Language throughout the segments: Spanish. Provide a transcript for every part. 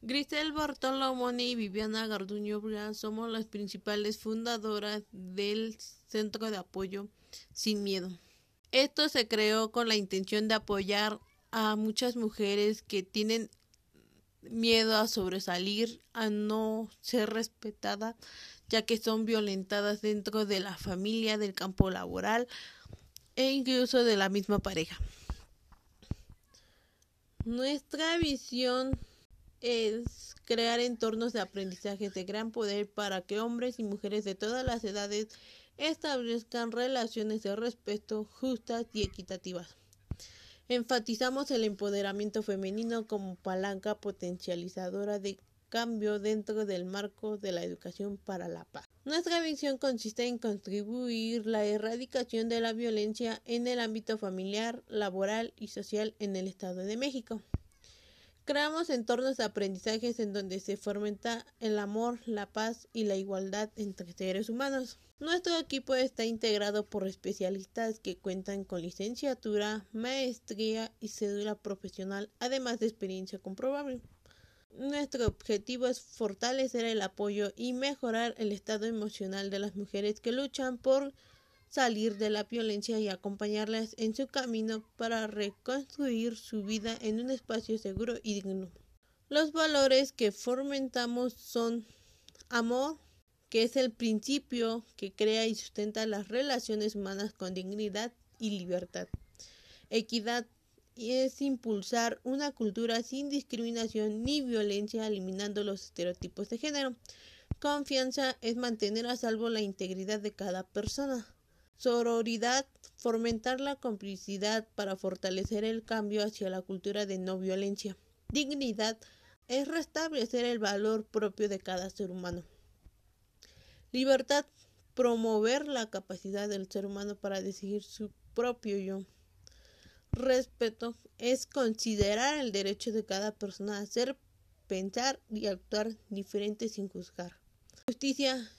Grisel Bartolomoni y Viviana Garduño Bria somos las principales fundadoras del Centro de Apoyo Sin Miedo. Esto se creó con la intención de apoyar a muchas mujeres que tienen miedo a sobresalir, a no ser respetadas, ya que son violentadas dentro de la familia, del campo laboral e incluso de la misma pareja. Nuestra visión es crear entornos de aprendizaje de gran poder para que hombres y mujeres de todas las edades establezcan relaciones de respeto justas y equitativas. Enfatizamos el empoderamiento femenino como palanca potencializadora de cambio dentro del marco de la educación para la paz. Nuestra visión consiste en contribuir la erradicación de la violencia en el ámbito familiar, laboral y social en el Estado de México. Creamos entornos de aprendizajes en donde se fomenta el amor, la paz y la igualdad entre seres humanos. Nuestro equipo está integrado por especialistas que cuentan con licenciatura, maestría y cédula profesional, además de experiencia comprobable. Nuestro objetivo es fortalecer el apoyo y mejorar el estado emocional de las mujeres que luchan por salir de la violencia y acompañarlas en su camino para reconstruir su vida en un espacio seguro y digno. Los valores que fomentamos son amor, que es el principio que crea y sustenta las relaciones humanas con dignidad y libertad. Equidad es impulsar una cultura sin discriminación ni violencia, eliminando los estereotipos de género. Confianza es mantener a salvo la integridad de cada persona. Sororidad, fomentar la complicidad para fortalecer el cambio hacia la cultura de no violencia. Dignidad es restablecer el valor propio de cada ser humano. Libertad, promover la capacidad del ser humano para decidir su propio yo. Respeto es considerar el derecho de cada persona a hacer, pensar y actuar diferente sin juzgar. Justicia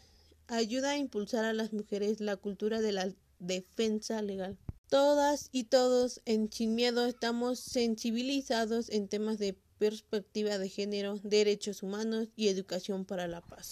ayuda a impulsar a las mujeres la cultura de la defensa legal. Todas y todos en Sin Miedo estamos sensibilizados en temas de perspectiva de género, derechos humanos y educación para la paz.